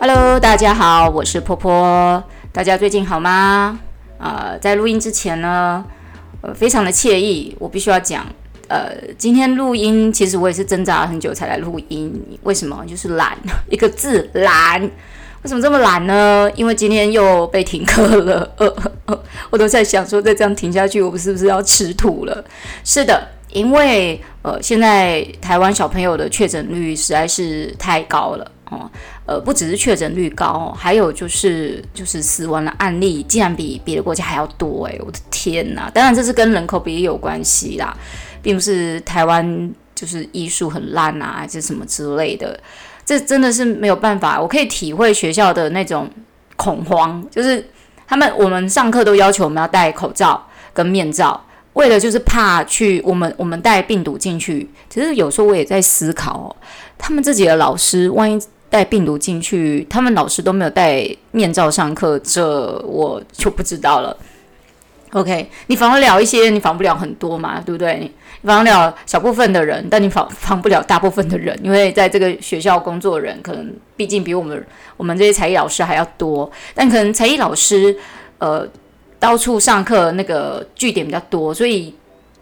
Hello，大家好，我是波波。大家最近好吗？呃，在录音之前呢，呃，非常的惬意。我必须要讲，呃，今天录音其实我也是挣扎了很久才来录音。为什么？就是懒，一个字懒。为什么这么懒呢？因为今天又被停课了。我都在想说，再这样停下去，我们是不是要吃土了？是的，因为呃，现在台湾小朋友的确诊率实在是太高了。哦，呃，不只是确诊率高，还有就是就是死亡的案例竟然比别的国家还要多诶，我的天哪！当然这是跟人口比例有关系啦，并不是台湾就是医术很烂啊，还是什么之类的。这真的是没有办法，我可以体会学校的那种恐慌，就是他们我们上课都要求我们要戴口罩跟面罩，为了就是怕去我们我们带病毒进去。其实有时候我也在思考，他们自己的老师万一。带病毒进去，他们老师都没有戴面罩上课，这我就不知道了。OK，你防得了一些，你防不了很多嘛，对不对？你防得了小部分的人，但你防防不了大部分的人，因为在这个学校工作的人，可能毕竟比我们我们这些才艺老师还要多。但可能才艺老师呃到处上课，那个据点比较多，所以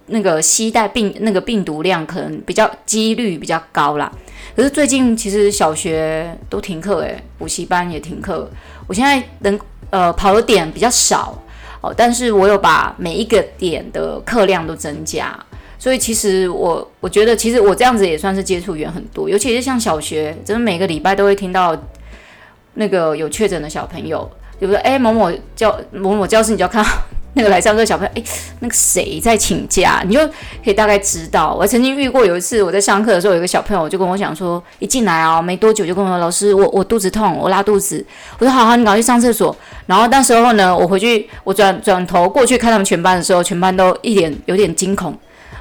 那个携带病那个病毒量可能比较几率比较高啦。可是最近其实小学都停课，诶，补习班也停课。我现在能呃跑的点比较少哦，但是我有把每一个点的课量都增加，所以其实我我觉得其实我这样子也算是接触源很多，尤其是像小学，真的每个礼拜都会听到那个有确诊的小朋友，比如说诶某某教某某教室，你就要看。那个来上课小朋友，诶，那个谁在请假？你就可以大概知道。我曾经遇过有一次，我在上课的时候，有一个小朋友就跟我讲说，一进来啊，没多久就跟我说，老师，我我肚子痛，我拉肚子。我说好好，你赶快去上厕所。然后那时候呢，我回去，我转转头过去看他们全班的时候，全班都一脸有点惊恐。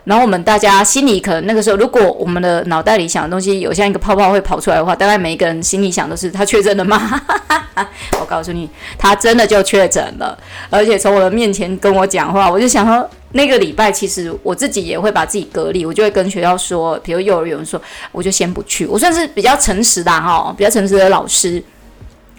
然后我们大家心里可能那个时候，如果我们的脑袋里想的东西有像一个泡泡会跑出来的话，大概每一个人心里想的是他确诊了吗？我告诉你，他真的就确诊了，而且从我的面前跟我讲话，我就想说，那个礼拜其实我自己也会把自己隔离，我就会跟学校说，比如幼儿园说，我就先不去，我算是比较诚实的哈，比较诚实的老师。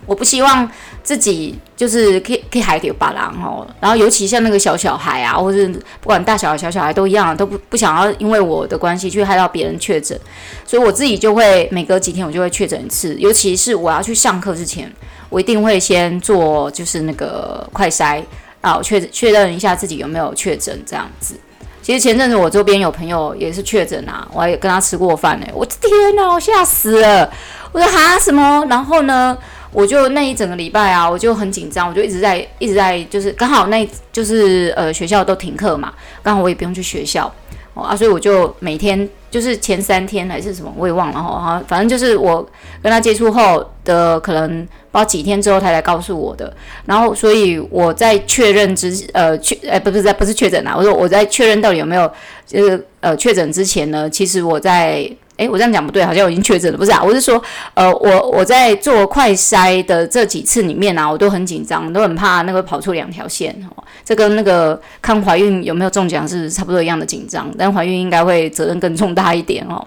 我不希望自己就是以可以害到别人哦，然后尤其像那个小小孩啊，或是不管大小孩、小小孩都一样，都不不想要因为我的关系去害到别人确诊，所以我自己就会每隔几天我就会确诊一次，尤其是我要去上课之前，我一定会先做就是那个快筛啊，确确认一下自己有没有确诊这样子。其实前阵子我周边有朋友也是确诊啊，我还跟他吃过饭呢，我的天哪，我吓死了，我说哈什么？然后呢？我就那一整个礼拜啊，我就很紧张，我就一直在一直在，就是刚好那就是呃学校都停课嘛，刚好我也不用去学校哦啊，所以我就每天就是前三天还是什么我也忘了哈啊，反正就是我跟他接触后的可能不知道几天之后他才告诉我的，然后所以我在确认之呃确呃不是在不是确诊啊，我说我在确认到底有没有就是呃确诊之前呢，其实我在。诶，我这样讲不对，好像我已经确诊了，不是啊？我是说，呃，我我在做快筛的这几次里面啊，我都很紧张，都很怕那个跑出两条线哦。这跟那个看怀孕有没有中奖是差不多一样的紧张，但怀孕应该会责任更重大一点哦。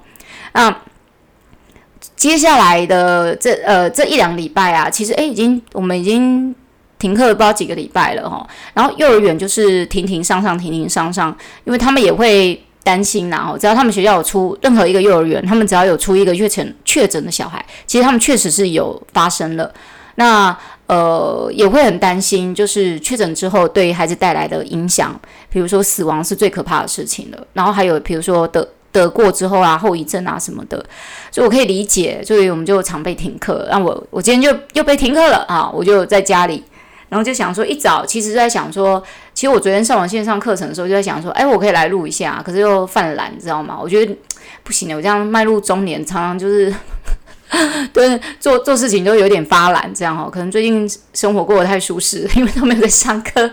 那接下来的这呃这一两礼拜啊，其实诶已经我们已经停课不知道几个礼拜了哈、哦。然后幼儿园就是停停上上停停上上，因为他们也会。担心然后，只要他们学校有出任何一个幼儿园，他们只要有出一个确诊确诊的小孩，其实他们确实是有发生了。那呃也会很担心，就是确诊之后对于孩子带来的影响，比如说死亡是最可怕的事情了。然后还有比如说得得过之后啊后遗症啊什么的，所以我可以理解，所以我们就常被停课。那我我今天就又被停课了啊，我就在家里。然后就想说，一早其实在想说，其实我昨天上完线上课程的时候就在想说，哎，我可以来录一下，可是又犯懒，你知道吗？我觉得不行的，我这样迈入中年，常常就是 对做做事情都有点发懒，这样哈。可能最近生活过得太舒适，因为都没有在上课，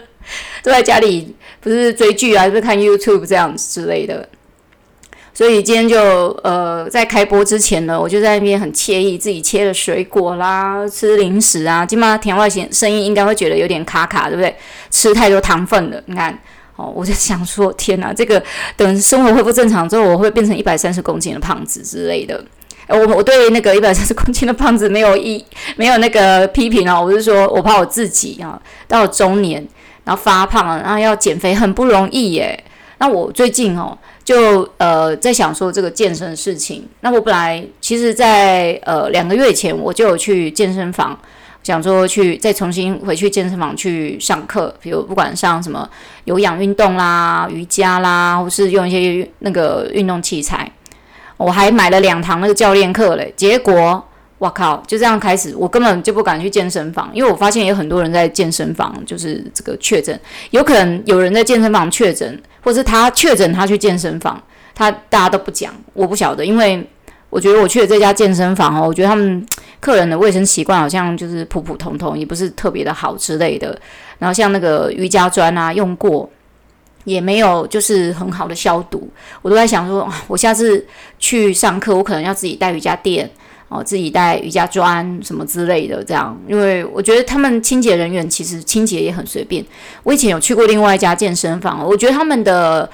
都在家里，不是追剧啊，就是看 YouTube 这样子之类的。所以今天就呃，在开播之前呢，我就在那边很惬意，自己切了水果啦，吃零食啊。今嘛田外声声音应该会觉得有点卡卡，对不对？吃太多糖分了，你看哦，我就想说，天哪，这个等生活恢复正常之后，我会变成一百三十公斤的胖子之类的。我我对那个一百三十公斤的胖子没有一没有那个批评啊，我是说我怕我自己啊，到中年然后发胖，然后要减肥很不容易耶。那我最近哦，就呃在想说这个健身的事情。那我本来其实在呃两个月前我就有去健身房。想说去再重新回去健身房去上课，比如不管上什么有氧运动啦、瑜伽啦，或是用一些那个运动器材，我还买了两堂那个教练课嘞。结果我靠，就这样开始，我根本就不敢去健身房，因为我发现有很多人在健身房就是这个确诊，有可能有人在健身房确诊，或是他确诊他去健身房，他大家都不讲，我不晓得，因为。我觉得我去的这家健身房哦，我觉得他们客人的卫生习惯好像就是普普通通，也不是特别的好之类的。然后像那个瑜伽砖啊，用过也没有，就是很好的消毒。我都在想说，我下次去上课，我可能要自己带瑜伽垫哦，自己带瑜伽砖什么之类的，这样，因为我觉得他们清洁人员其实清洁也很随便。我以前有去过另外一家健身房，我觉得他们的。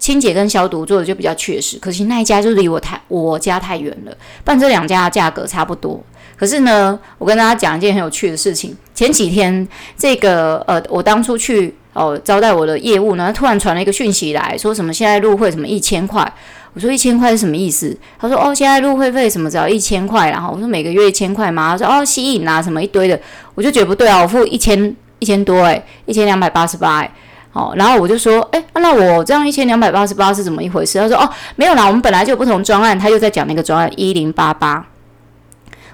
清洁跟消毒做的就比较确实，可惜那一家就离我太我家太远了。但这两家价格差不多。可是呢，我跟大家讲一件很有趣的事情。前几天这个呃，我当初去哦招待我的业务呢，突然传了一个讯息来说什么现在入会什么一千块。我说一千块是什么意思？他说哦，现在入会费什么只要一千块，然后我说每个月一千块吗？他说哦，吸引啊什么一堆的，我就觉得不对啊，我付一千一千多诶，一千两百八十八诶。哦，然后我就说，哎，那我这样一千两百八十八是怎么一回事？他说，哦，没有啦，我们本来就有不同专案，他又在讲那个专案一零八八。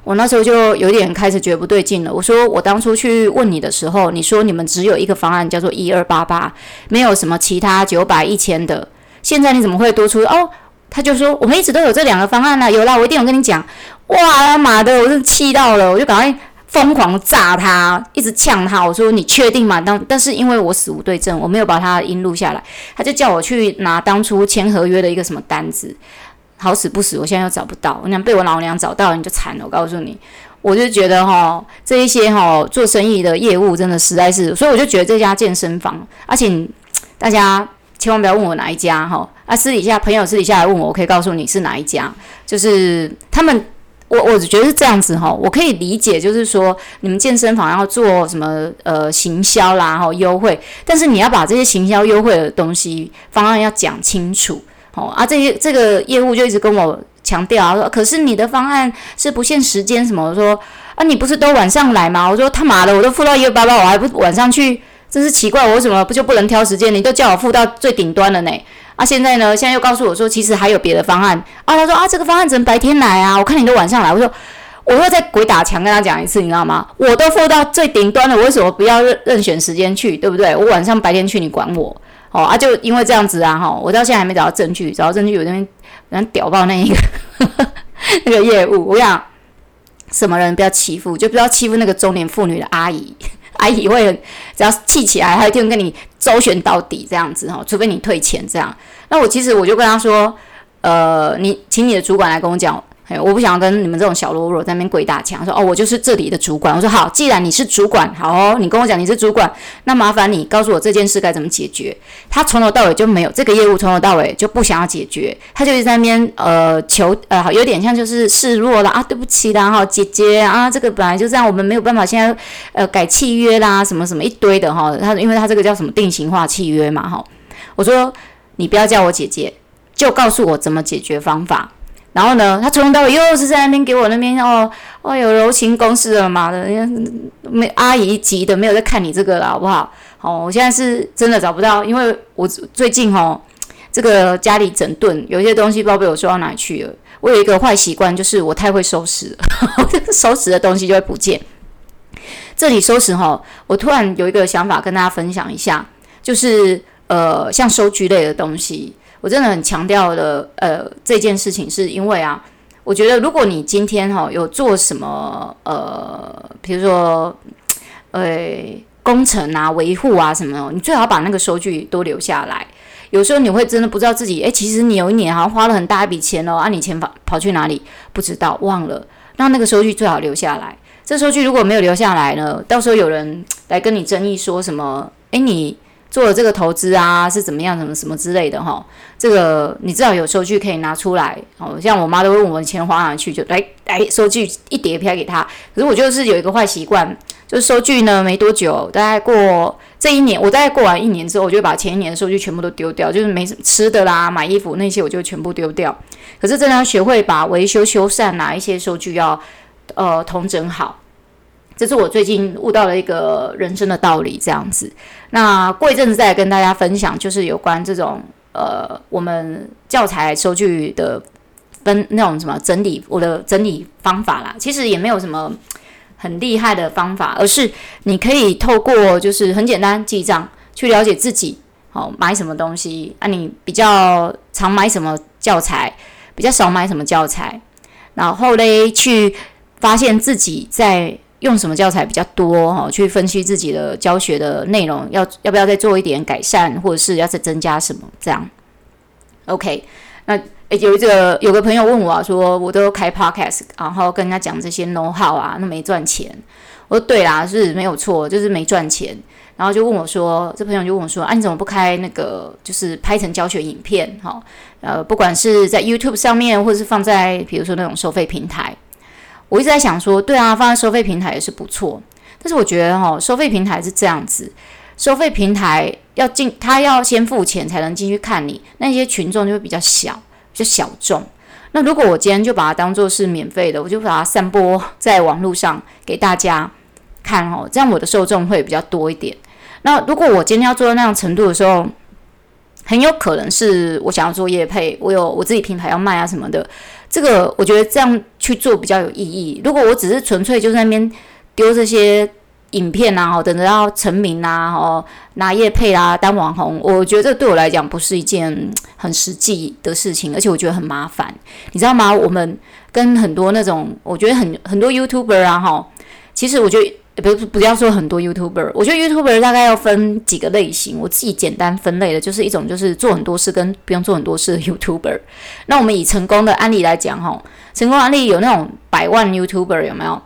我那时候就有点开始觉得不对劲了。我说，我当初去问你的时候，你说你们只有一个方案叫做一二八八，没有什么其他九百一千的。现在你怎么会多出？哦，他就说我们一直都有这两个方案啦，有啦，我一定有跟你讲。哇，妈的，我是气到了，我就赶快。疯狂炸他，一直呛他。我说：“你确定吗？”当但是因为我死无对证，我没有把他音录下来。他就叫我去拿当初签合约的一个什么单子。好死不死，我现在又找不到。我想被我老娘找到，你就惨了。我告诉你，我就觉得哈，这一些哈做生意的业务真的实在是，所以我就觉得这家健身房，而且 大家千万不要问我哪一家哈。啊，私底下朋友私底下来问我，我可以告诉你是哪一家，就是他们。我我觉得是这样子哈，我可以理解，就是说你们健身房要做什么呃行销啦，哈优惠，但是你要把这些行销优惠的东西方案要讲清楚，哦啊，这些这个业务就一直跟我强调啊说，可是你的方案是不限时间什么，我说啊，你不是都晚上来吗？我说他妈的，我都付到一二八八，我还不晚上去，真是奇怪，我为什么不就不能挑时间？你都叫我付到最顶端了呢？啊，现在呢？现在又告诉我说，其实还有别的方案啊。他说啊，这个方案只能白天来啊。我看你都晚上来。我说，我又在鬼打墙跟他讲一次，你知道吗？我都付到最顶端了，我为什么不要任任选时间去？对不对？我晚上白天去，你管我？哦啊，就因为这样子啊，哈，我到现在还没找到证据，找到证据，我那边人屌爆那一个 那个业务。我想什么人不要欺负，就不要欺负那个中年妇女的阿姨。阿姨会只要气起来，她一定跟你周旋到底这样子哈，除非你退钱这样。那我其实我就跟他说，呃，你请你的主管来跟我讲。哎，我不想跟你们这种小喽啰在那边鬼打墙，说哦，我就是这里的主管。我说好，既然你是主管，好哦，你跟我讲你是主管，那麻烦你告诉我这件事该怎么解决。他从头到尾就没有这个业务，从头到尾就不想要解决，他就一直在那边呃求呃，有点像就是示弱了啊，对不起啦哈，姐姐啊，这个本来就这样，我们没有办法现在呃改契约啦，什么什么一堆的哈。他因为他这个叫什么定型化契约嘛哈。我说你不要叫我姐姐，就告诉我怎么解决方法。然后呢，他从头到尾又是在那边给我那边哦哦有柔情攻势了嘛的，没阿姨急的没有在看你这个了好不好？哦，我现在是真的找不到，因为我最近哦这个家里整顿有些东西不知道被我收到哪里去了。我有一个坏习惯，就是我太会收拾了，收拾的东西就会不见。这里收拾哈、哦，我突然有一个想法跟大家分享一下，就是呃像收据类的东西。我真的很强调的，呃，这件事情是因为啊，我觉得如果你今天哈、哦、有做什么，呃，比如说，呃，工程啊、维护啊什么，你最好把那个收据都留下来。有时候你会真的不知道自己，诶，其实你有一年好像花了很大一笔钱哦，啊，你钱跑跑去哪里？不知道，忘了。那那个收据最好留下来。这收据如果没有留下来呢，到时候有人来跟你争议说什么，诶，你。做了这个投资啊，是怎么样，什么什么之类的哈。这个你至少有收据可以拿出来。哦，像我妈都问我钱花哪去，就来来收据一叠拍给她。可是我就是有一个坏习惯，就是收据呢没多久，大概过这一年，我大概过完一年之后，我就把前一年的收据全部都丢掉，就是没什么吃的啦、买衣服那些，我就全部丢掉。可是真的要学会把维修修缮哪一些收据要呃统整好。这是我最近悟到了一个人生的道理，这样子。那过一阵子再跟大家分享，就是有关这种呃，我们教材收据的分那种什么整理，我的整理方法啦。其实也没有什么很厉害的方法，而是你可以透过就是很简单记账，去了解自己好、哦、买什么东西啊，你比较常买什么教材，比较少买什么教材，然后嘞去发现自己在。用什么教材比较多哈？去分析自己的教学的内容，要要不要再做一点改善，或者是要再增加什么？这样，OK。那诶，有一个有个朋友问我说，我都开 Podcast，然后跟人家讲这些 know how 啊，那没赚钱。我说对啦，是没有错，就是没赚钱。然后就问我说，这朋友就问我说，啊，你怎么不开那个，就是拍成教学影片？哈，呃，不管是在 YouTube 上面，或者是放在比如说那种收费平台。我一直在想说，对啊，放在收费平台也是不错。但是我觉得哈，收费平台是这样子，收费平台要进，他要先付钱才能进去看你，那些群众就会比较小，比较小众。那如果我今天就把它当做是免费的，我就把它散播在网络上给大家看哦，这样我的受众会比较多一点。那如果我今天要做到那样程度的时候，很有可能是我想要做业配，我有我自己品牌要卖啊什么的。这个我觉得这样去做比较有意义。如果我只是纯粹就在那边丢这些影片啊，等着要成名啊，哦，拿业配啊，当网红，我觉得这对我来讲不是一件很实际的事情，而且我觉得很麻烦，你知道吗？我们跟很多那种，我觉得很很多 YouTuber 啊，哈，其实我觉得。不不要说很多 YouTuber，我觉得 YouTuber 大概要分几个类型。我自己简单分类的，就是一种就是做很多事跟不用做很多事的 YouTuber。那我们以成功的案例来讲，哈，成功案例有那种百万 YouTuber 有没有？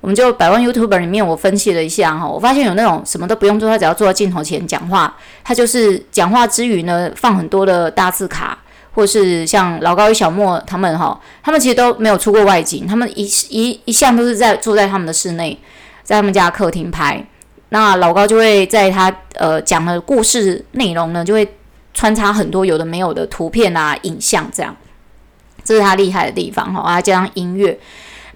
我们就百万 YouTuber 里面，我分析了一下，哈，我发现有那种什么都不用做，他只要坐在镜头前讲话，他就是讲话之余呢，放很多的大字卡，或是像老高与小莫他们，哈，他们其实都没有出过外景，他们一一一向都是在坐在他们的室内。在他们家客厅拍，那老高就会在他呃讲的故事内容呢，就会穿插很多有的没有的图片啊、影像这样，这是他厉害的地方哈。啊加上音乐，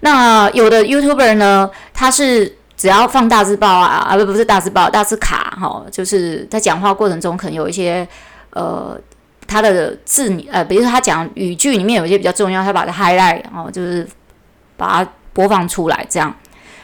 那有的 YouTuber 呢，他是只要放大字报啊，啊不不是大字报，大字卡哈，就是在讲话过程中可能有一些呃他的字呃，比如说他讲语句里面有一些比较重要，他把它 highlight 哦，就是把它播放出来这样。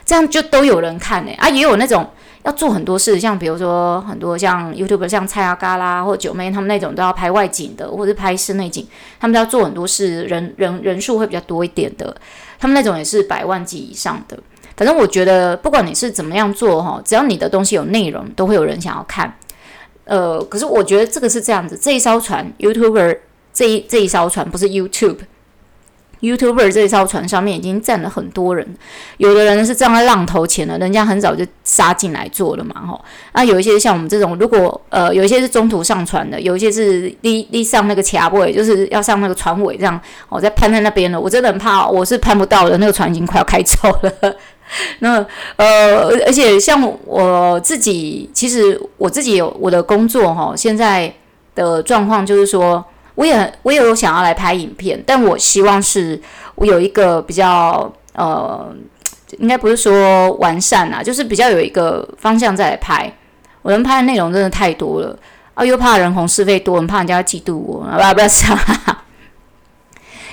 这样就都有人看呢、啊，也有那种要做很多事，像比如说很多像 YouTube，像蔡阿嘎啦或九妹他们那种都要拍外景的，或者拍室内景，他们都要做很多事，人人人数会比较多一点的。他们那种也是百万级以上的。反正我觉得不管你是怎么样做哈，只要你的东西有内容，都会有人想要看。呃，可是我觉得这个是这样子，这一艘船 YouTuber 这一这一艘船不是 YouTube。YouTuber 这艘船上面已经站了很多人，有的人是站在浪头前了，人家很早就杀进来做了嘛，吼。那有一些像我们这种，如果呃有一些是中途上船的，有一些是立立上那个卡位，就是要上那个船尾这样，我在攀在那边了，我真的很怕，我是攀不到的，那个船已经快要开走了。那呃，而且像我自己，其实我自己有我的工作哈，现在的状况就是说。我也我也有想要来拍影片，但我希望是我有一个比较呃，应该不是说完善啊，就是比较有一个方向再来拍。我能拍的内容真的太多了啊，又怕人红是非多，很怕人家嫉妒我，不要不要讲。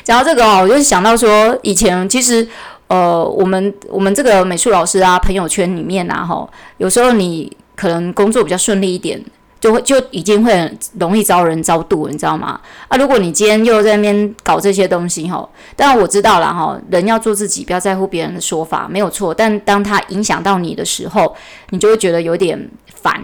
讲到这个哦，我就想到说，以前其实呃，我们我们这个美术老师啊，朋友圈里面啊，哈，有时候你可能工作比较顺利一点。就会就已经会很容易招人招妒，你知道吗？啊，如果你今天又在那边搞这些东西哈，当然我知道了哈，人要做自己，不要在乎别人的说法，没有错。但当他影响到你的时候，你就会觉得有点烦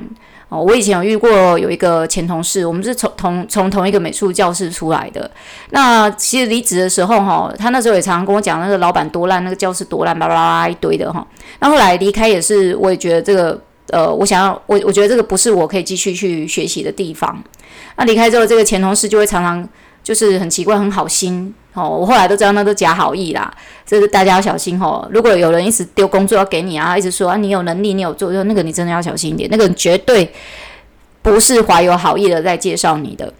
哦。我以前有遇过有一个前同事，我们是从同从同一个美术教室出来的。那其实离职的时候哈，他那时候也常常跟我讲那个老板多烂，那个教室多烂，巴拉巴拉一堆的哈。那后来离开也是，我也觉得这个。呃，我想要我我觉得这个不是我可以继续去学习的地方。那离开之后，这个前同事就会常常就是很奇怪，很好心哦。我后来都知道那都假好意啦，这是大家要小心哦。如果有人一直丢工作要给你啊，一直说啊你有能力，你有做，那个你真的要小心一点，那个人绝对不是怀有好意的在介绍你的。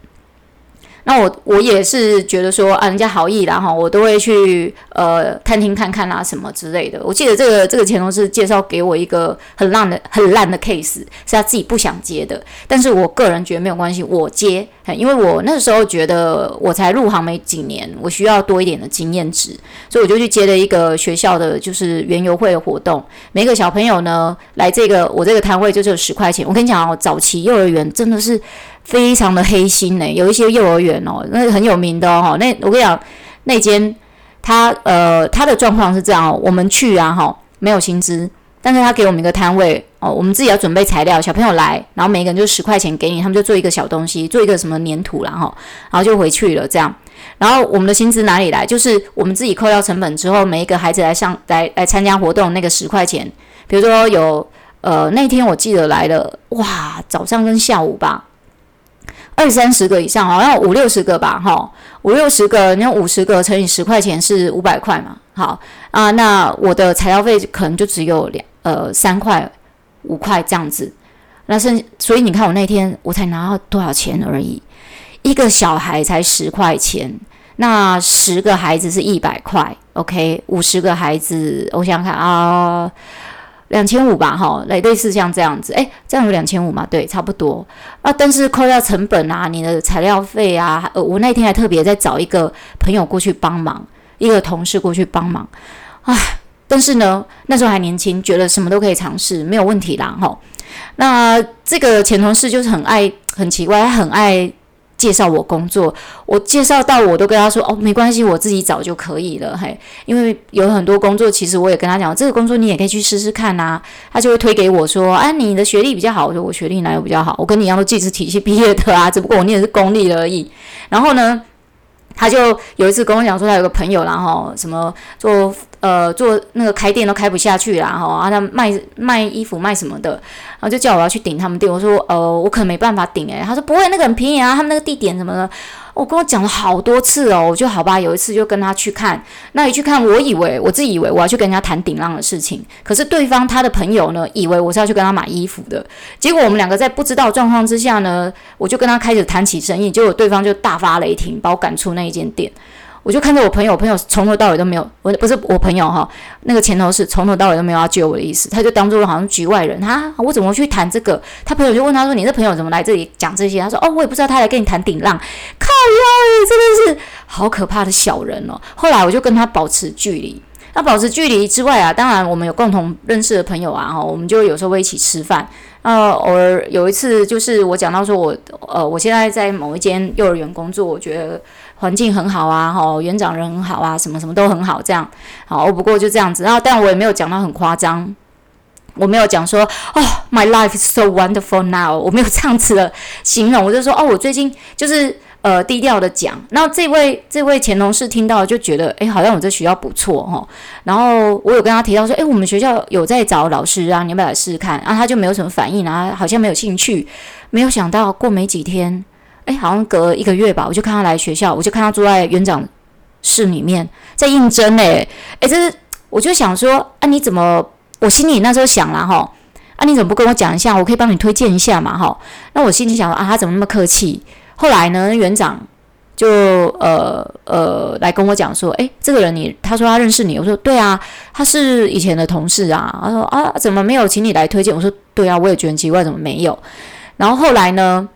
那我我也是觉得说啊，人家好意啦哈，我都会去呃探听看看啊什么之类的。我记得这个这个前同事介绍给我一个很烂的很烂的 case，是他自己不想接的，但是我个人觉得没有关系，我接，因为我那时候觉得我才入行没几年，我需要多一点的经验值，所以我就去接了一个学校的就是园游会的活动，每个小朋友呢来这个我这个摊位就只有十块钱。我跟你讲哦，早期幼儿园真的是。非常的黑心呢，有一些幼儿园哦，那很有名的哦。那我跟你讲，那间他呃他的状况是这样哦，我们去啊哈，没有薪资，但是他给我们一个摊位哦，我们自己要准备材料，小朋友来，然后每个人就十块钱给你，他们就做一个小东西，做一个什么粘土然后，然后就回去了这样。然后我们的薪资哪里来？就是我们自己扣掉成本之后，每一个孩子来上来来参加活动那个十块钱，比如说有呃那天我记得来了哇，早上跟下午吧。二三十个以上，好像五六十个吧，哈，五六十个，你看五十个乘以十块钱是五百块嘛，好。啊，那我的材料费可能就只有两呃三块五块这样子，那剩所以你看我那天我才拿到多少钱而已，一个小孩才十块钱，那十个孩子是一百块，OK，五十个孩子，我想想看啊。两千五吧，哈，类类似像这样子，诶，这样有两千五嘛？对，差不多啊。但是扣掉成本啊，你的材料费啊，呃，我那天还特别在找一个朋友过去帮忙，一个同事过去帮忙，唉，但是呢，那时候还年轻，觉得什么都可以尝试，没有问题啦，哈。那这个前同事就是很爱，很奇怪，他很爱。介绍我工作，我介绍到我都跟他说哦，没关系，我自己找就可以了，嘿，因为有很多工作，其实我也跟他讲，这个工作你也可以去试试看呐。他就会推给我说，啊，你的学历比较好，我说我学历哪有比较好？我跟你一样都技职体系毕业的啊，只不过我念的是公立而已。然后呢，他就有一次跟我讲说，他有个朋友，然后什么做。呃，做那个开店都开不下去啦，哈，啊，他卖卖衣服卖什么的，然后就叫我要去顶他们店。我说，呃，我可能没办法顶，诶，他说不会，那个很便宜啊，他们那个地点什么的，我跟我讲了好多次哦，我就好吧，有一次就跟他去看，那一去看，我以为我自己以为我要去跟人家谈顶浪的事情，可是对方他的朋友呢，以为我是要去跟他买衣服的，结果我们两个在不知道状况之下呢，我就跟他开始谈起生意，结果对方就大发雷霆，把我赶出那一间店。我就看着我朋友，朋友从头到尾都没有，我不是我朋友哈，那个前头是从头到尾都没有要救我的意思，他就当做好像局外人，他，我怎么去谈这个？他朋友就问他说：“你这朋友怎么来这里讲这些？”他说：“哦，我也不知道他来跟你谈顶浪，靠，真的是好可怕的小人哦。”后来我就跟他保持距离。那保持距离之外啊，当然我们有共同认识的朋友啊，哈，我们就有时候会一起吃饭。呃，偶尔有一次就是我讲到说我，呃，我现在在某一间幼儿园工作，我觉得。环境很好啊，哦，园长人很好啊，什么什么都很好，这样好。不过就这样子，然后但我也没有讲到很夸张，我没有讲说哦，My life is so wonderful now，我没有这样子的形容，我就说哦，我最近就是呃低调的讲。然后这位这位前同事听到就觉得，诶，好像我这学校不错哈。然后我有跟他提到说，诶，我们学校有在找老师啊，你要不要来试试看？然后他就没有什么反应啊，好像没有兴趣。没有想到过没几天。哎，好像隔一个月吧，我就看他来学校，我就看他坐在园长室里面在应征。哎，哎，这是我就想说，啊，你怎么？我心里那时候想了哈，啊，你怎么不跟我讲一下？我可以帮你推荐一下嘛，哈。那我心里想说，啊，他怎么那么客气？后来呢，园长就呃呃来跟我讲说，哎，这个人你，他说他认识你，我说对啊，他是以前的同事啊。他说啊，怎么没有请你来推荐？我说对啊，我也觉得很奇怪，怎么没有？然后后来呢？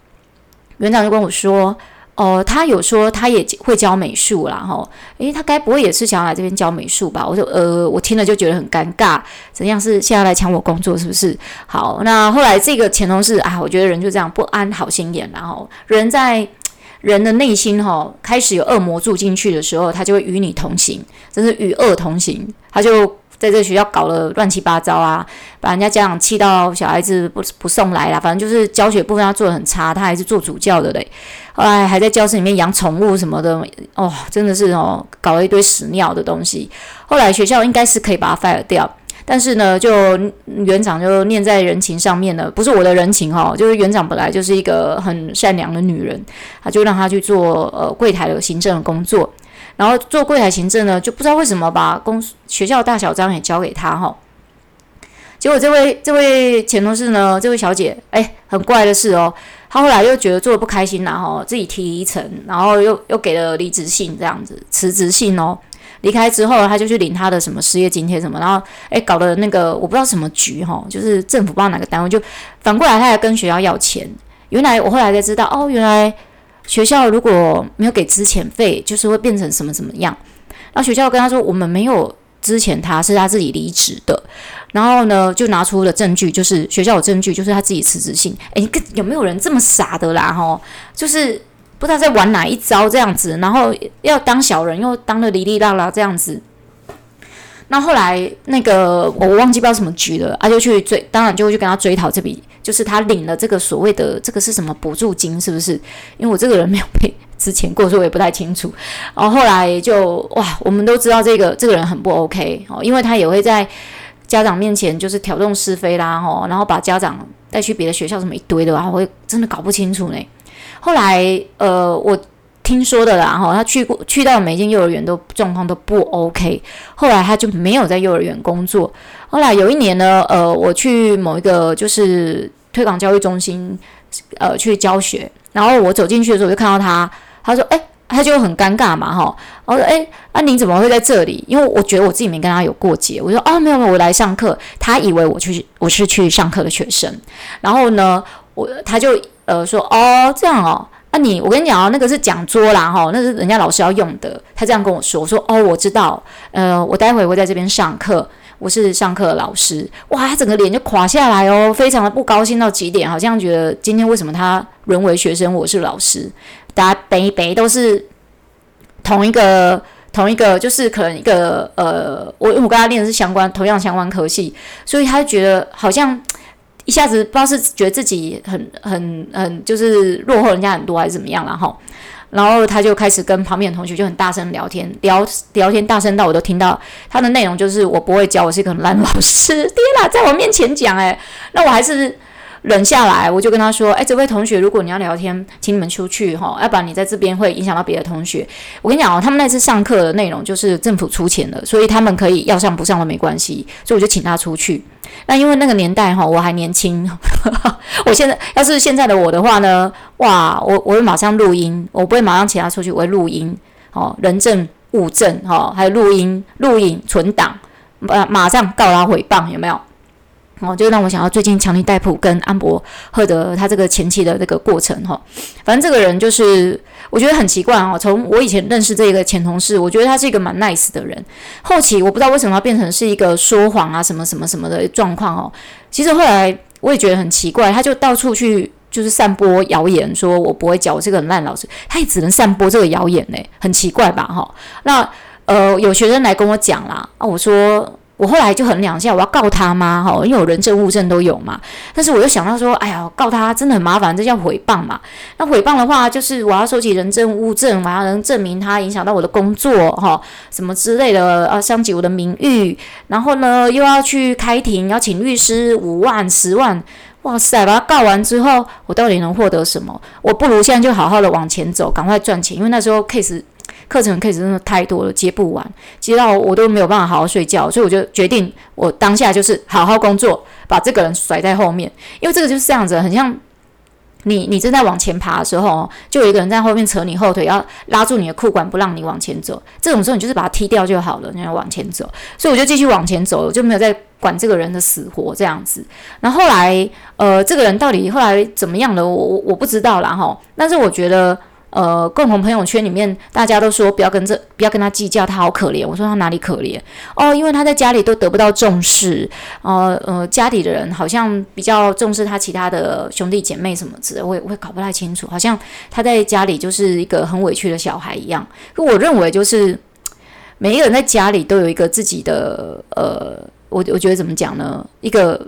园长就跟我说：“哦、他有说他也会教美术啦，哈，诶，他该不会也是想要来这边教美术吧？”我说：“呃，我听了就觉得很尴尬，怎样是现在来抢我工作是不是？”好，那后来这个前同事啊，我觉得人就这样不安好心眼，然后人在人的内心哈，开始有恶魔住进去的时候，他就会与你同行，真是与恶同行，他就。在这学校搞了乱七八糟啊，把人家家长气到小孩子不不送来啦，反正就是教学部分他做的很差，他还是做主教的嘞。后来还在教室里面养宠物什么的，哦，真的是哦，搞了一堆屎尿的东西。后来学校应该是可以把他 fire 掉，但是呢，就园长就念在人情上面了，不是我的人情哈，就是园长本来就是一个很善良的女人，他就让他去做呃柜台的行政工作，然后做柜台行政呢，就不知道为什么把公学校大小章也交给他哈。结果这位这位前同事呢，这位小姐，哎，很怪的是哦，她后来又觉得做的不开心然后自己提离层，然后又又给了离职信这样子，辞职信哦。离开之后，他就去领他的什么失业津贴什么，然后哎，搞的那个我不知道什么局哈，就是政府不知道哪个单位，就反过来他还跟学校要钱。原来我后来才知道，哦，原来学校如果没有给资遣费，就是会变成什么怎么样。然后学校跟他说，我们没有资遣，他是他自己离职的。然后呢，就拿出了证据，就是学校有证据，就是他自己辞职信。哎，有没有人这么傻的啦？哦，就是不知道在玩哪一招这样子，然后要当小人，又当的哩哩啦啦这样子。那后来那个我忘记不知道什么局了，啊，就去追，当然就会去跟他追讨这笔，就是他领了这个所谓的这个是什么补助金，是不是？因为我这个人没有被之前过，所以我也不太清楚。然后后来就哇，我们都知道这个这个人很不 OK 哦，因为他也会在。家长面前就是挑动是非啦，吼，然后把家长带去别的学校，什么一堆的，然后我真的搞不清楚呢。后来，呃，我听说的啦，哈，他去过去到每间幼儿园都状况都不 OK。后来他就没有在幼儿园工作。后来有一年呢，呃，我去某一个就是推广教育中心，呃，去教学，然后我走进去的时候，我就看到他，他说：“哎。”他就很尴尬嘛，哈，我说，哎，那、啊、你怎么会在这里？因为我觉得我自己没跟他有过节。我说，哦，没有没有，我来上课。他以为我去，我是去上课的学生。然后呢，我他就呃说，哦，这样哦，啊、你，我跟你讲哦，那个是讲桌啦，哈，那是人家老师要用的。他这样跟我说，我说，哦，我知道，呃，我待会会在这边上课，我是上课的老师。哇，他整个脸就垮下来哦，非常的不高兴到极点，好像觉得今天为什么他沦为学生，我是老师。大家北北都是同一个同一个，就是可能一个呃，我我跟他练的是相关同样相关科系，所以他就觉得好像一下子不知道是觉得自己很很很就是落后人家很多还是怎么样了哈，然后他就开始跟旁边的同学就很大声聊天，聊聊天大声到我都听到他的内容就是我不会教，我是一个很烂老师，天啦，在我面前讲诶，那我还是。忍下来，我就跟他说：“哎，这位同学，如果你要聊天，请你们出去哈，要不然你在这边会影响到别的同学。我跟你讲哦，他们那次上课的内容就是政府出钱的，所以他们可以要上不上都没关系，所以我就请他出去。那因为那个年代哈，我还年轻，我现在要是现在的我的话呢，哇，我我会马上录音，我不会马上请他出去，我会录音，哦，人证物证哈，还有录音、录影、存档，马马上告他诽谤，有没有？”哦，就让我想到最近强尼戴普跟安博赫德他这个前期的这个过程哈，反正这个人就是我觉得很奇怪哦。从我以前认识这个前同事，我觉得他是一个蛮 nice 的人。后期我不知道为什么要变成是一个说谎啊什么什么什么的状况哦。其实后来我也觉得很奇怪，他就到处去就是散播谣言，说我不会教，我是个很烂老师，他也只能散播这个谣言呢，很奇怪吧哈。那呃有学生来跟我讲啦，啊我说。我后来就衡量一下，我要告他吗？哈，因为我人证物证都有嘛。但是我又想到说，哎呀，告他真的很麻烦，这叫诽谤嘛。那诽谤的话，就是我要收集人证物证，我要能证明他影响到我的工作，哈，什么之类的啊，伤及我的名誉。然后呢，又要去开庭，要请律师五万、十万，哇塞！把他告完之后，我到底能获得什么？我不如现在就好好的往前走，赶快赚钱，因为那时候 case。课程 case 真的太多了，接不完，接到我都没有办法好好睡觉，所以我就决定，我当下就是好好工作，把这个人甩在后面，因为这个就是这样子，很像你你正在往前爬的时候，就有一个人在后面扯你后腿，要拉住你的裤管不让你往前走，这种时候你就是把他踢掉就好了，你要往前走，所以我就继续往前走，我就没有再管这个人的死活这样子。然后后来，呃，这个人到底后来怎么样了，我我我不知道啦哈，但是我觉得。呃，共同朋友圈里面，大家都说不要跟这，不要跟他计较，他好可怜。我说他哪里可怜？哦，因为他在家里都得不到重视，呃呃，家里的人好像比较重视他其他的兄弟姐妹什么之类，我也我也搞不太清楚。好像他在家里就是一个很委屈的小孩一样。我认为就是每一个人在家里都有一个自己的呃，我我觉得怎么讲呢？一个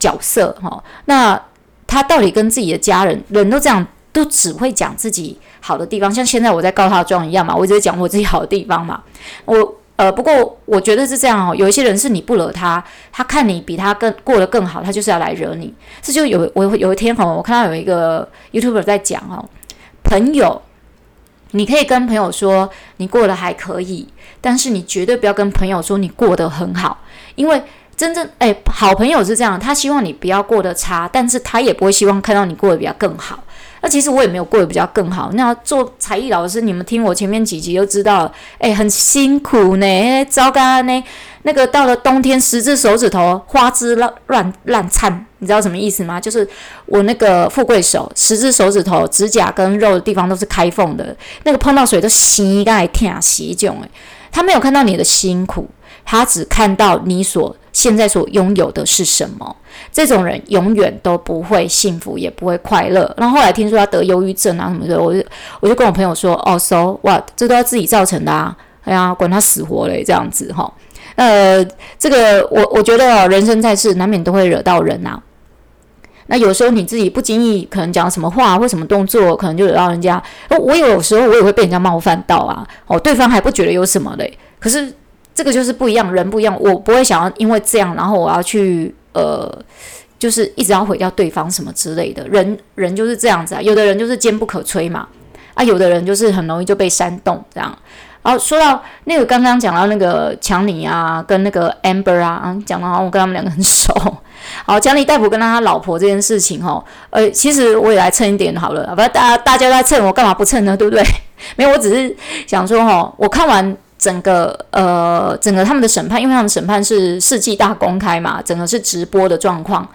角色哈、哦。那他到底跟自己的家人，人都这样。都只会讲自己好的地方，像现在我在告他状一样嘛，我一直在讲我自己好的地方嘛。我呃，不过我觉得是这样哦，有一些人是你不惹他，他看你比他更过得更好，他就是要来惹你。这就有我有一天哈，我看到有一个 YouTuber 在讲哦，朋友，你可以跟朋友说你过得还可以，但是你绝对不要跟朋友说你过得很好，因为。真正哎，好朋友是这样，他希望你不要过得差，但是他也不会希望看到你过得比较更好。那其实我也没有过得比较更好。那做才艺老师，你们听我前面几集就知道，哎，很辛苦呢，糟糕呢。那个到了冬天，十只手指头花枝乱乱乱颤，你知道什么意思吗？就是我那个富贵手，十只手指头指甲跟肉的地方都是开缝的，那个碰到水都膝盖疼死种哎。他没有看到你的辛苦，他只看到你所。现在所拥有的是什么？这种人永远都不会幸福，也不会快乐。然后后来听说他得忧郁症啊什么的，我就我就跟我朋友说：“哦，so what？这都要自己造成的啊！哎呀，管他死活嘞，这样子哈。呃，这个我我觉得人生在世，难免都会惹到人呐。那有时候你自己不经意可能讲什么话或什么动作，可能就惹到人家。我有时候我也会被人家冒犯到啊。哦，对方还不觉得有什么嘞，可是。这个就是不一样，人不一样，我不会想要因为这样，然后我要去呃，就是一直要毁掉对方什么之类的。人人就是这样子啊，有的人就是坚不可摧嘛，啊，有的人就是很容易就被煽动这样。然后说到那个刚刚讲到那个强尼啊，跟那个 Amber 啊，讲到我跟他们两个很熟。好，强尼戴普跟他老婆这件事情哦，呃，其实我也来蹭一点好了，不大大家都在蹭，我干嘛不蹭呢？对不对？没有，我只是想说哈，我看完。整个呃，整个他们的审判，因为他们审判是世纪大公开嘛，整个是直播的状况。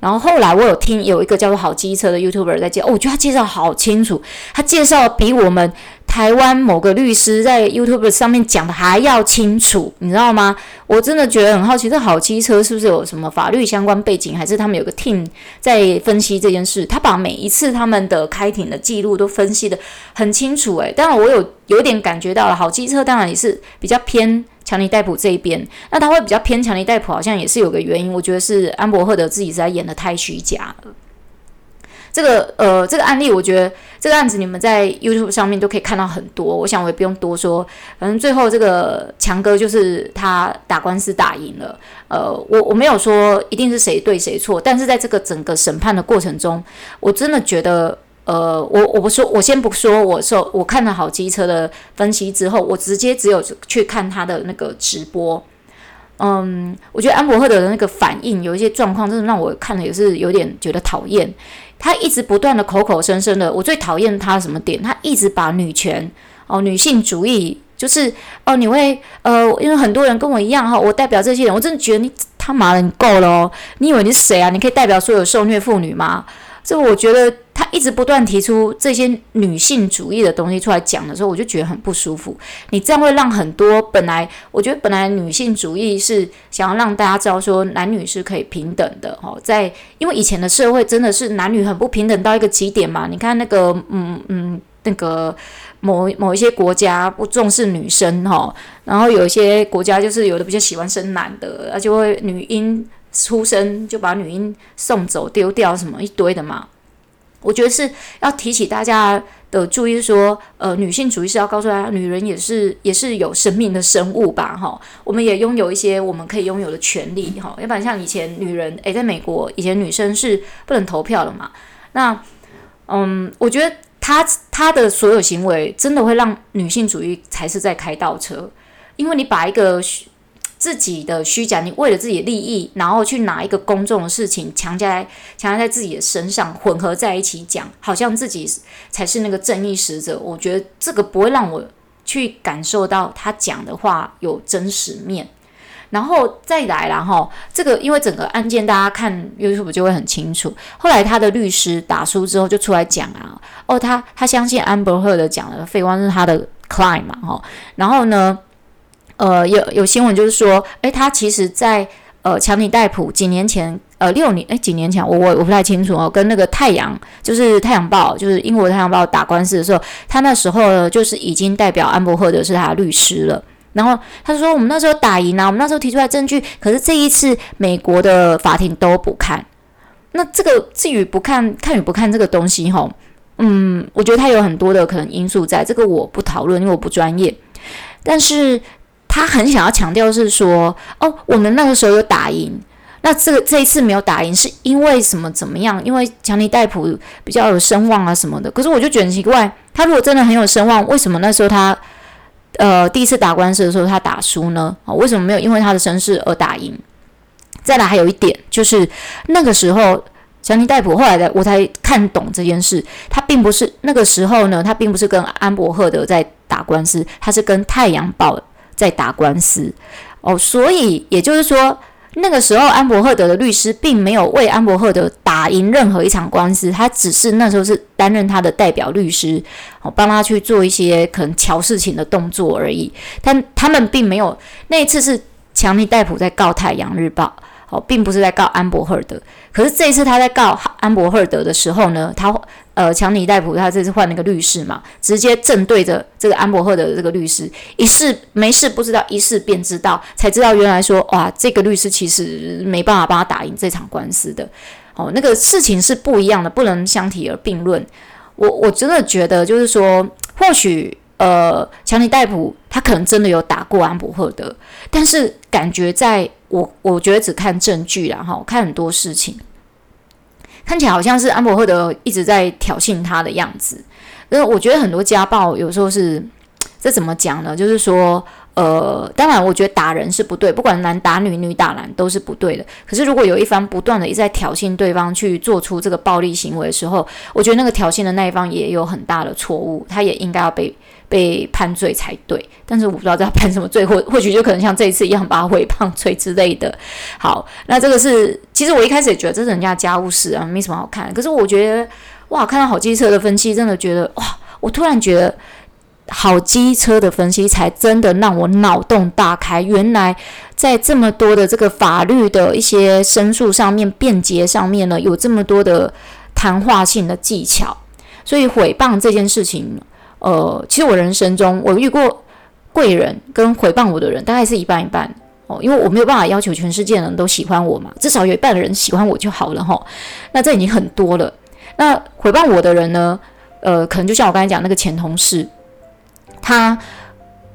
然后后来我有听有一个叫做好机车的 YouTuber 在介绍，哦，我觉得他介绍好清楚，他介绍比我们台湾某个律师在 YouTube 上面讲的还要清楚，你知道吗？我真的觉得很好奇，这好机车是不是有什么法律相关背景，还是他们有个 team 在分析这件事？他把每一次他们的开庭的记录都分析得很清楚，诶，当然我有有点感觉到了，好机车当然也是比较偏。强尼戴普这一边，那他会比较偏强尼戴普，好像也是有个原因。我觉得是安伯赫德自己在演的太虚假了。这个呃，这个案例，我觉得这个案子你们在 YouTube 上面都可以看到很多。我想我也不用多说，反正最后这个强哥就是他打官司打赢了。呃，我我没有说一定是谁对谁错，但是在这个整个审判的过程中，我真的觉得。呃，我我不说，我先不说，我说我看了好机车的分析之后，我直接只有去看他的那个直播。嗯，我觉得安伯赫的那个反应有一些状况，真的让我看了也是有点觉得讨厌。他一直不断的口口声声的，我最讨厌他什么点？他一直把女权哦、女性主义，就是哦，你会呃，因为很多人跟我一样哈，我代表这些人，我真的觉得你他妈的你够了哦！你以为你是谁啊？你可以代表所有受虐妇女吗？这我觉得。他一直不断提出这些女性主义的东西出来讲的时候，我就觉得很不舒服。你这样会让很多本来我觉得本来女性主义是想要让大家知道说男女是可以平等的哈，在因为以前的社会真的是男女很不平等到一个极点嘛。你看那个嗯嗯那个某某一些国家不重视女生哈，然后有一些国家就是有的比较喜欢生男的，而且会女婴出生就把女婴送走丢掉什么一堆的嘛。我觉得是要提起大家的注意，说，呃，女性主义是要告诉大家，女人也是也是有生命的生物吧，哈，我们也拥有一些我们可以拥有的权利，哈，要不然像以前女人，诶，在美国以前女生是不能投票的嘛，那，嗯，我觉得她她的所有行为真的会让女性主义才是在开倒车，因为你把一个。自己的虚假，你为了自己的利益，然后去拿一个公众的事情强加在强加在自己的身上，混合在一起讲，好像自己才是那个正义使者。我觉得这个不会让我去感受到他讲的话有真实面。然后再来啦，哈，这个因为整个案件大家看 YouTube 就会很清楚。后来他的律师打输之后就出来讲啊，哦，他他相信 Amber Heard 讲的废话是他的 client 嘛，哈，然后呢？呃，有有新闻就是说，诶，他其实在呃强尼戴普几年前，呃六年，诶几年前，我我我不太清楚哦，跟那个太阳，就是太阳报，就是英国太阳报打官司的时候，他那时候，就是已经代表安伯赫德是他的律师了。然后他说，我们那时候打赢啊，我们那时候提出来证据，可是这一次美国的法庭都不看。那这个至于不看，看与不看这个东西，吼，嗯，我觉得他有很多的可能因素在，这个我不讨论，因为我不专业，但是。他很想要强调是说，哦，我们那个时候有打赢，那这个这一次没有打赢是因为什么怎么样？因为强尼戴普比较有声望啊什么的。可是我就觉得很奇怪，他如果真的很有声望，为什么那时候他呃第一次打官司的时候他打输呢？啊，为什么没有因为他的声势而打赢？再来还有一点就是那个时候。强尼戴普后来的我才看懂这件事，他并不是那个时候呢，他并不是跟安伯赫德在打官司，他是跟太阳报在打官司哦，所以也就是说，那个时候安伯赫德的律师并没有为安伯赫德打赢任何一场官司，他只是那时候是担任他的代表律师，哦，帮他去做一些可能乔事情的动作而已，但他们并没有那一次是强尼戴普在告太阳日报。哦，并不是在告安伯赫德，可是这一次他在告安伯赫德的时候呢，他呃强尼戴普他这次换了个律师嘛，直接正对着这个安伯赫的这个律师，一试没事不知道，一试便知道，才知道原来说哇，这个律师其实没办法帮他打赢这场官司的。哦，那个事情是不一样的，不能相提而并论。我我真的觉得就是说，或许。呃，强尼戴普他可能真的有打过安伯赫德，但是感觉在我我觉得只看证据啦，哈，看很多事情，看起来好像是安伯赫德一直在挑衅他的样子。因为我觉得很多家暴有时候是这怎么讲呢？就是说。呃，当然，我觉得打人是不对，不管男打女、女打男都是不对的。可是，如果有一方不断的一直在挑衅对方去做出这个暴力行为的时候，我觉得那个挑衅的那一方也有很大的错误，他也应该要被被判罪才对。但是我不知道要判什么罪，或或许就可能像这一次一样把他诽谤罪之类的。好，那这个是其实我一开始也觉得这是人家家务事啊，没什么好看。可是我觉得哇，看到好机车的分析，真的觉得哇，我突然觉得。好机车的分析才真的让我脑洞大开，原来在这么多的这个法律的一些申诉上面、辩解上面呢，有这么多的谈话性的技巧。所以诽谤这件事情，呃，其实我人生中我遇过贵人跟诽谤我的人大概是一半一半哦，因为我没有办法要求全世界人都喜欢我嘛，至少有一半的人喜欢我就好了哈。那这已经很多了。那诽谤我的人呢，呃，可能就像我刚才讲那个前同事。他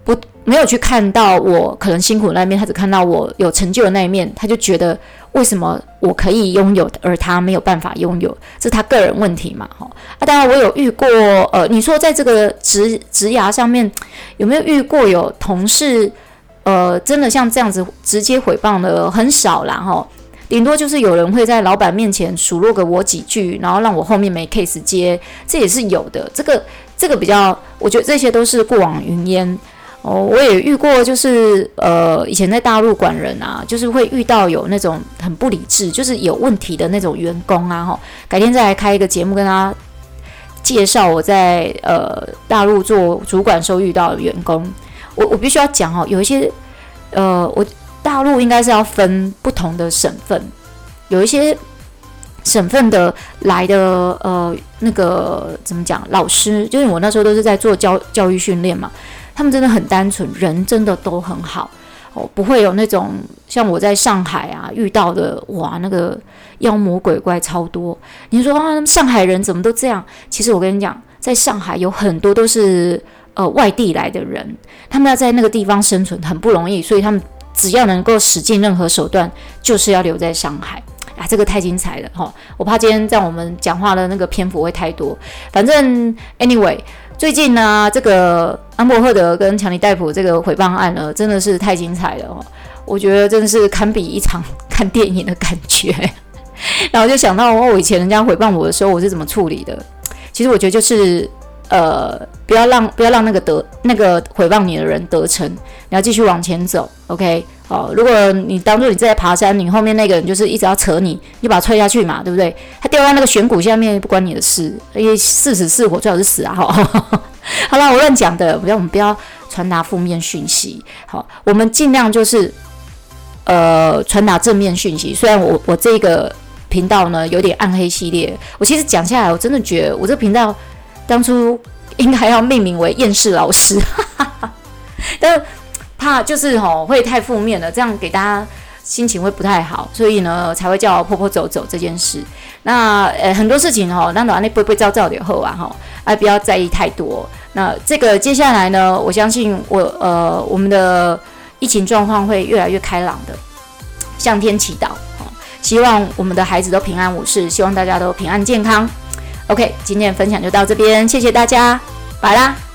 不没有去看到我可能辛苦的那一面，他只看到我有成就的那一面，他就觉得为什么我可以拥有，而他没有办法拥有，这是他个人问题嘛？哈啊，当然我有遇过，呃，你说在这个职职涯上面有没有遇过有同事，呃，真的像这样子直接诽谤的很少啦，哈，顶多就是有人会在老板面前数落个我几句，然后让我后面没 case 接，这也是有的，这个。这个比较，我觉得这些都是过往云烟哦。我也遇过，就是呃，以前在大陆管人啊，就是会遇到有那种很不理智，就是有问题的那种员工啊。哈，改天再来开一个节目，跟他介绍我在呃大陆做主管时候遇到的员工。我我必须要讲哦，有一些呃，我大陆应该是要分不同的省份，有一些。省份的来的呃那个怎么讲？老师就是我那时候都是在做教教育训练嘛，他们真的很单纯，人真的都很好哦，不会有那种像我在上海啊遇到的哇那个妖魔鬼怪超多。你说啊，上海人怎么都这样？其实我跟你讲，在上海有很多都是呃外地来的人，他们要在那个地方生存很不容易，所以他们只要能够使尽任何手段，就是要留在上海。啊，这个太精彩了哈！我怕今天在我们讲话的那个篇幅会太多。反正 anyway，最近呢，这个安伯赫德跟强尼戴普这个诽谤案呢，真的是太精彩了哦！我觉得真的是堪比一场 看电影的感觉。然后就想到哦以前人家诽谤我的时候，我是怎么处理的？其实我觉得就是。呃，不要让不要让那个得那个毁谤你的人得逞，你要继续往前走，OK？哦，如果你当做你在爬山，你后面那个人就是一直要扯你，你把他踹下去嘛，对不对？他掉在那个悬谷下面，不关你的事，因为是死是活，最好是死啊！哈，好了，我乱讲的，不要我们不要传达负面讯息，好，我们尽量就是呃传达正面讯息。虽然我我这个频道呢有点暗黑系列，我其实讲下来，我真的觉得我这个频道。当初应该要命名为厌世老师。哈 但怕就是吼会太负面了这样给大家心情会不太好所以呢才会叫婆婆走走这件事。那呃很多事情吼那暖内不不照照的喝完吼啊不要在意太多。那这个接下来呢我相信我呃我们的疫情状况会越来越开朗的。向天祈祷希望我们的孩子都平安无事希望大家都平安健康。ok 今天的分享就到这边谢谢大家拜啦。